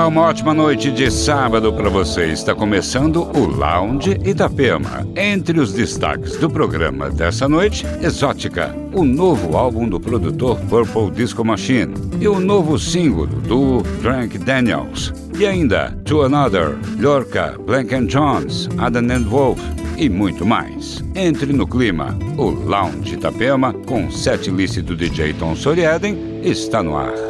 Olá, uma ótima noite de sábado para você. Está começando o Lounge Itapema. Entre os destaques do programa dessa noite, Exótica, o novo álbum do produtor Purple Disco Machine e o novo single do Frank Daniels. E ainda To Another, Lorca, Blank and Jones, Adam and Wolf e muito mais. Entre no clima. O Lounge Itapema, com set list do DJ Tom Sorieden, está no ar.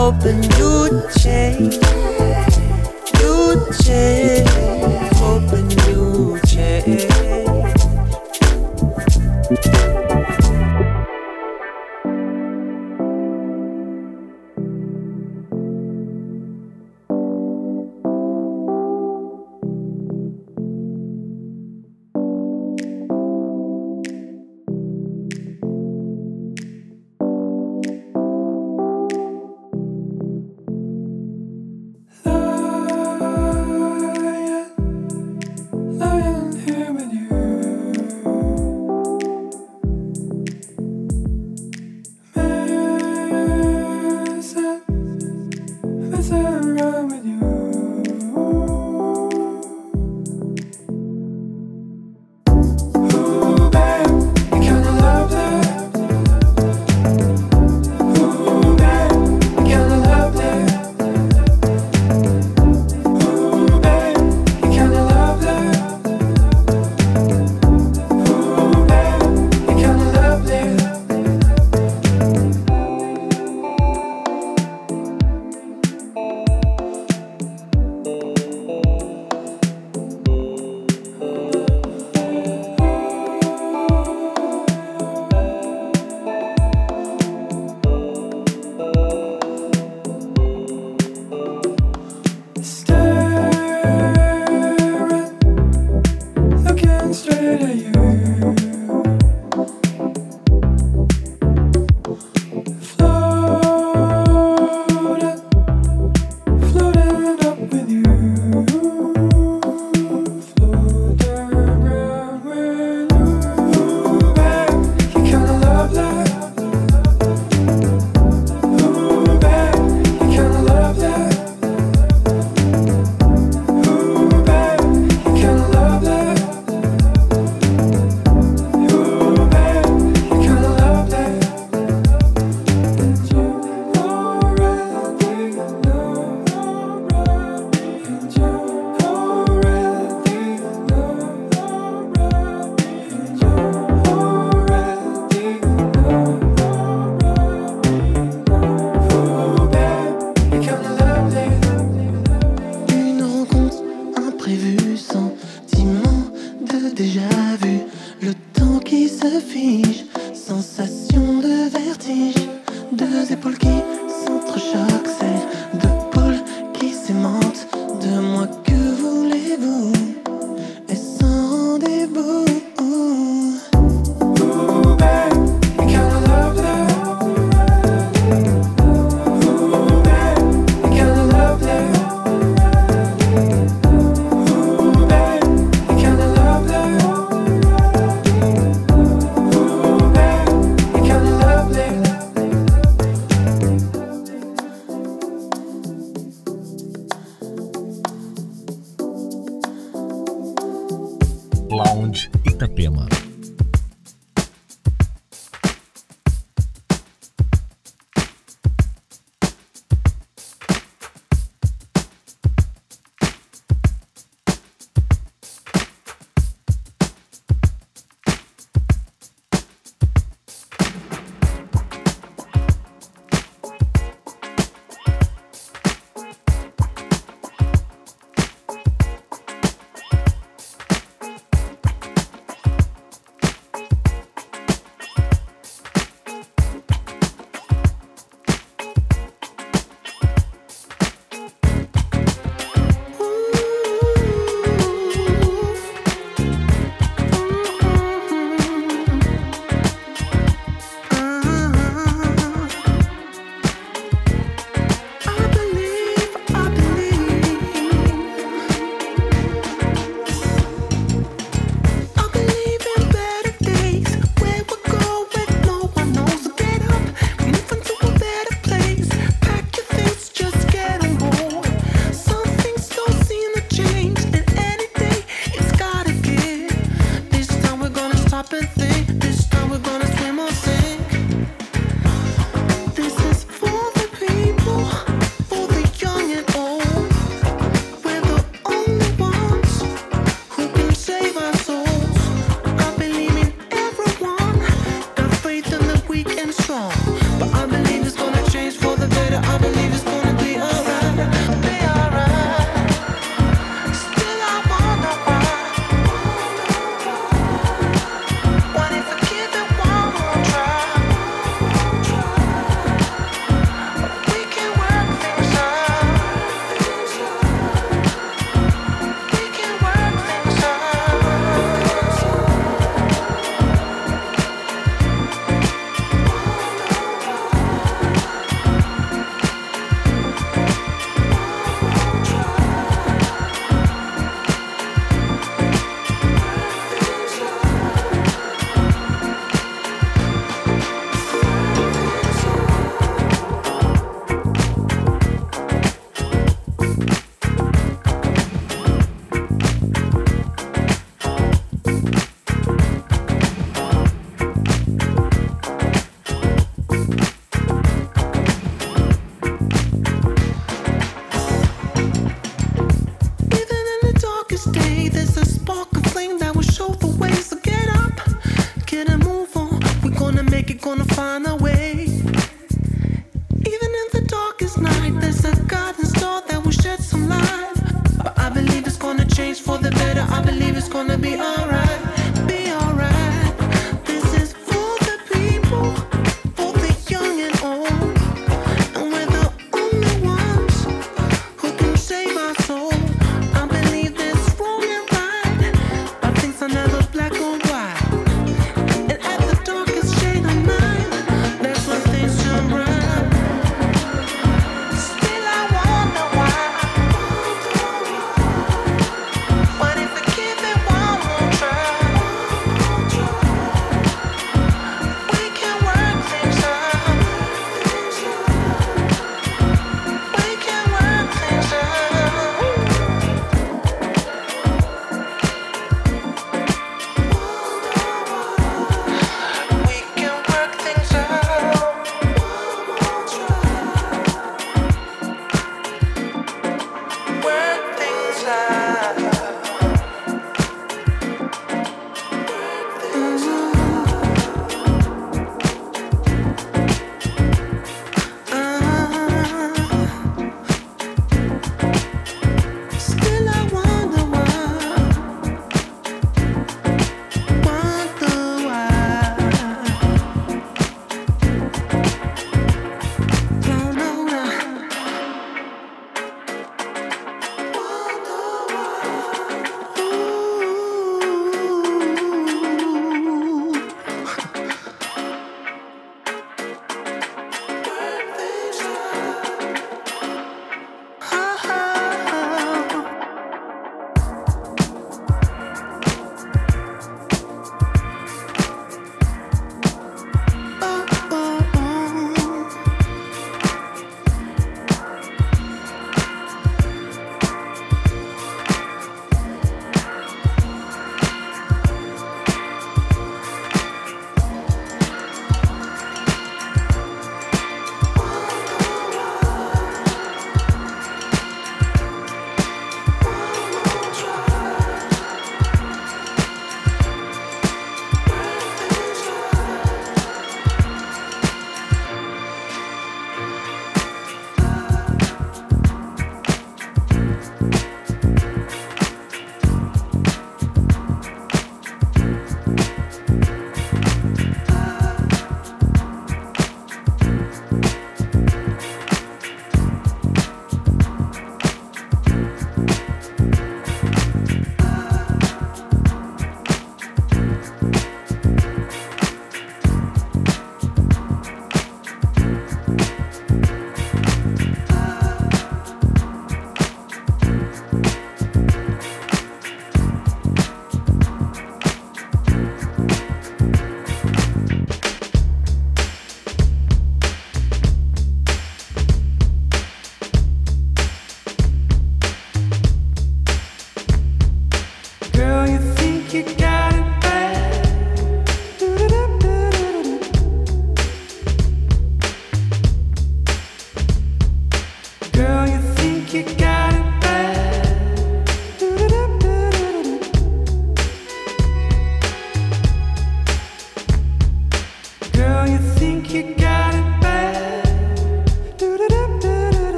hoping you'd change.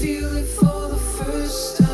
feel it for the first time.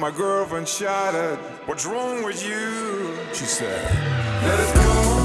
my girlfriend shouted, What's wrong with you? She said, Let us go.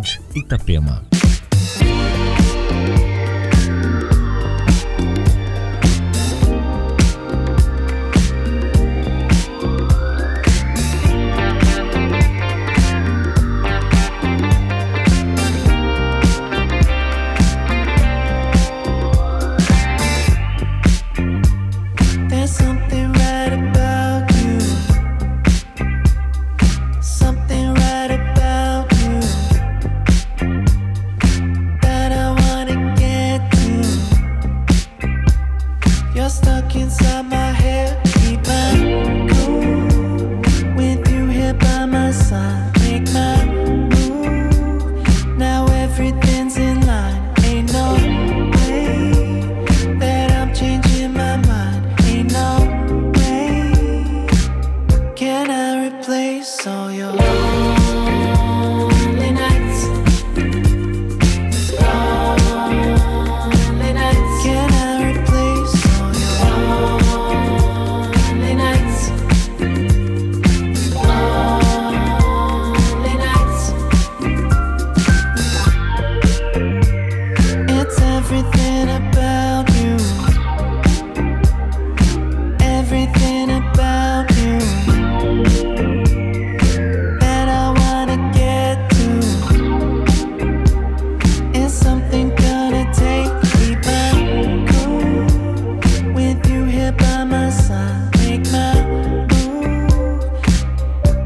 Lounge Itapema.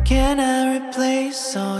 Can I replace all?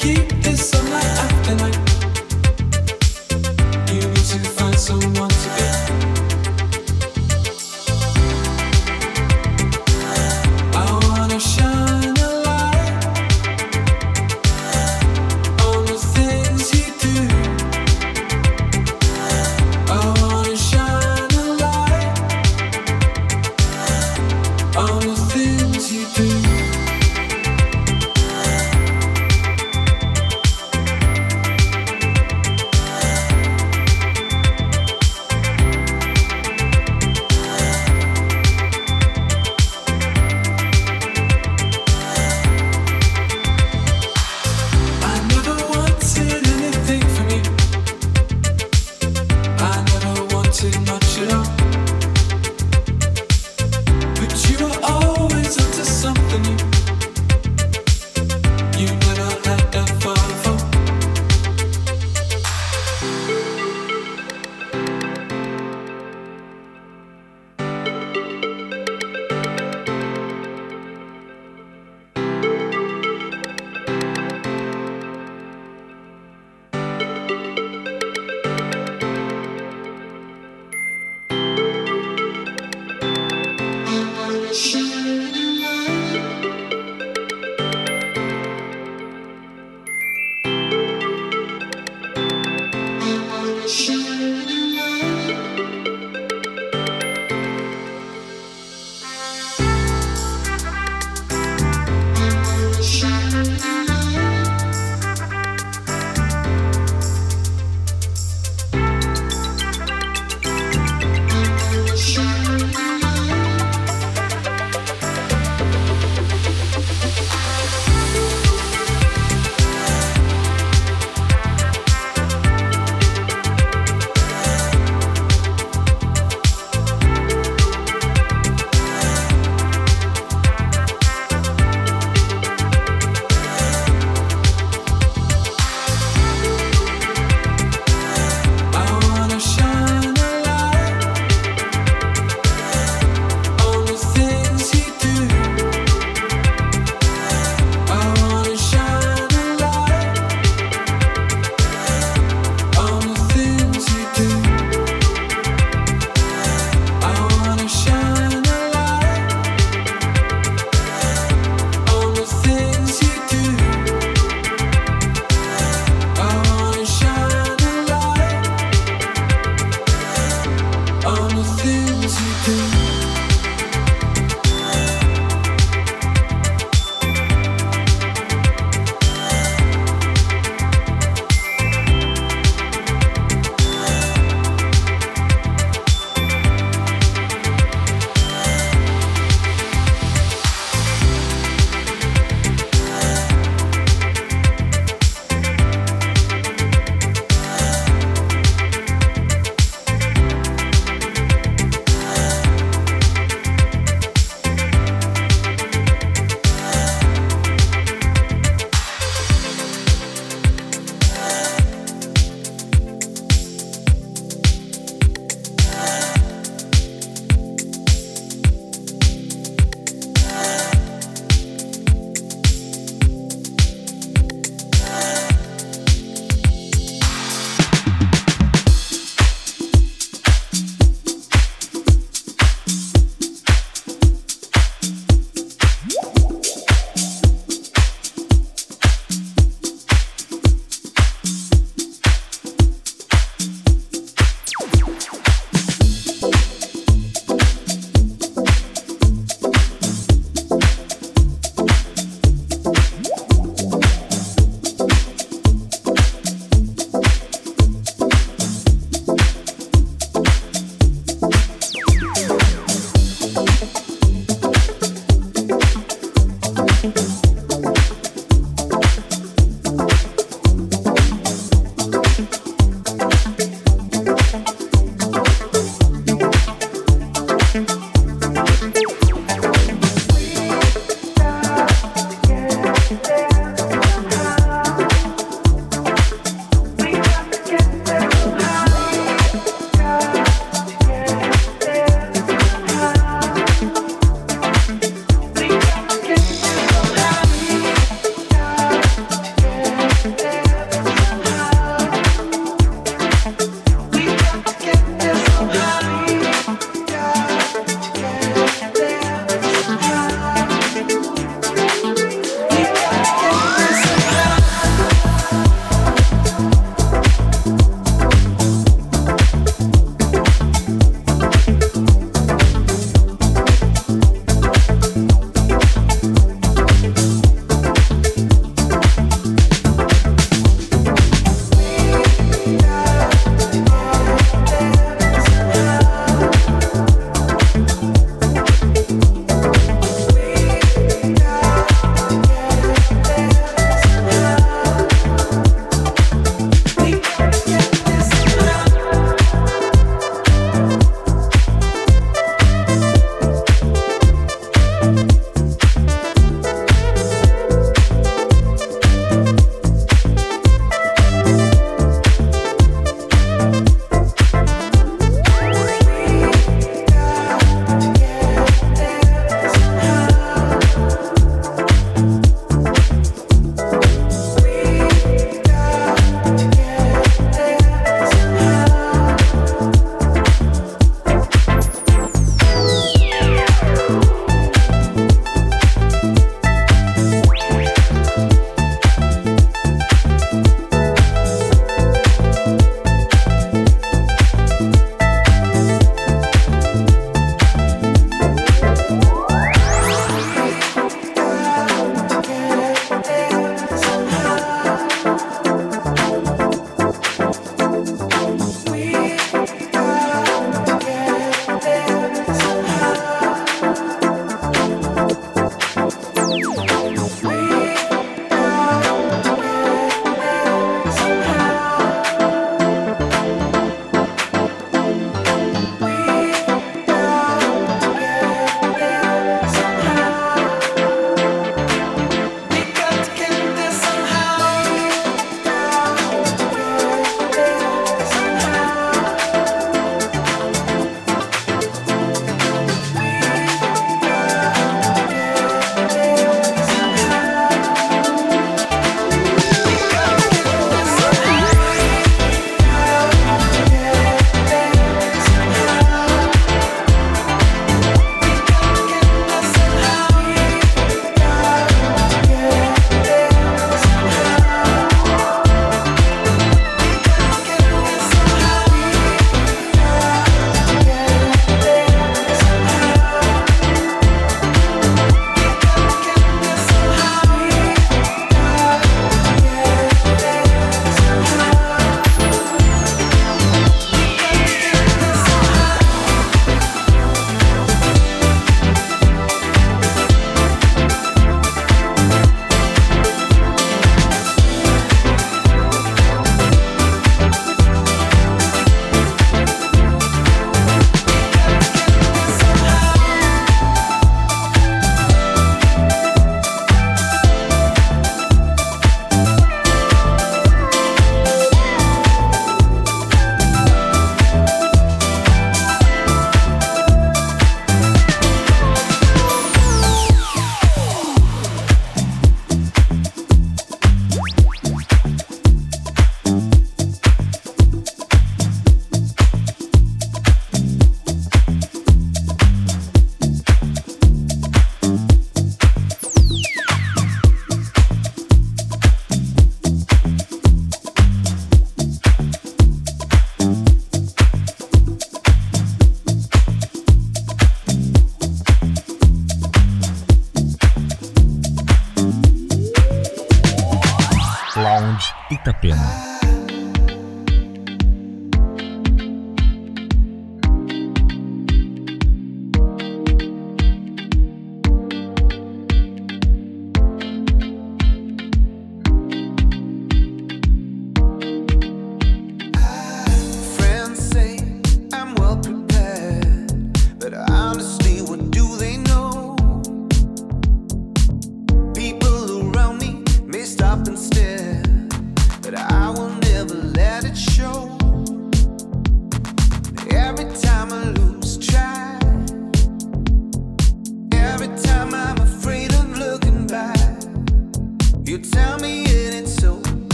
keep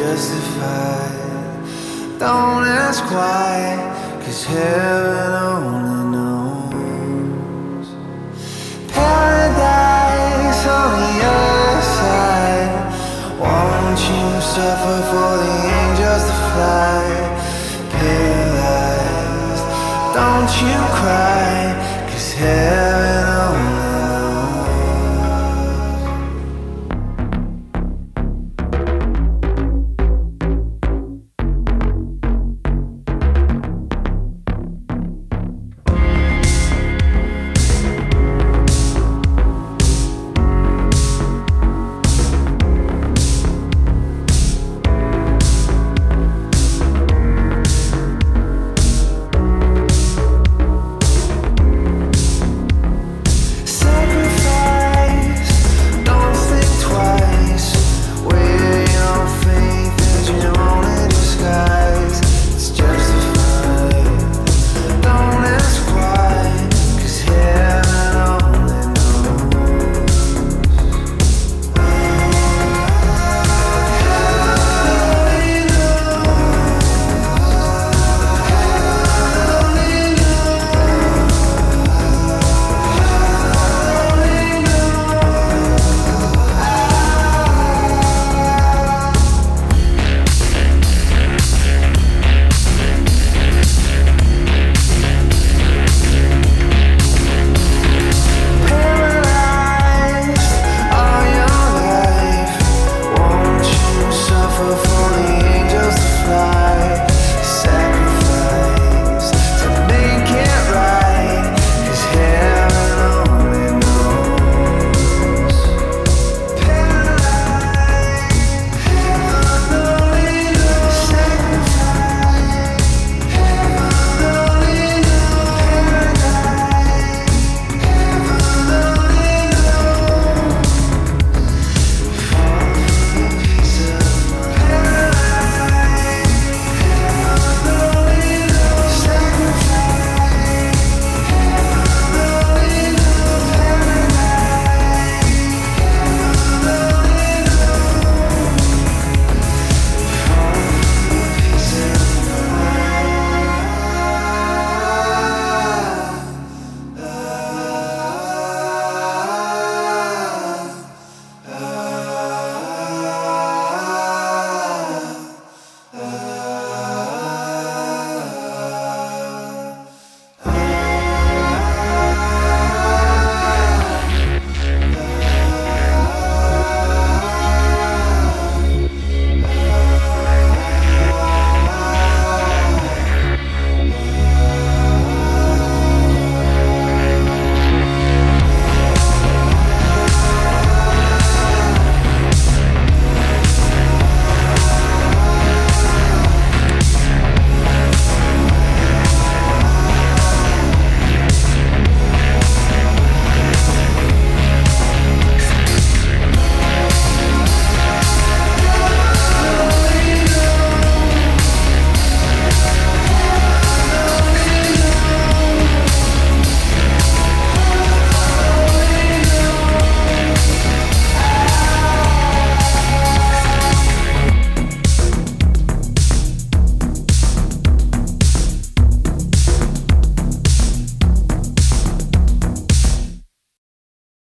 justified. Don't ask why, cause heaven only knows. Paradise on the other side. Won't you suffer for the angels to fly? Paralyzed, don't you cry, cause heaven.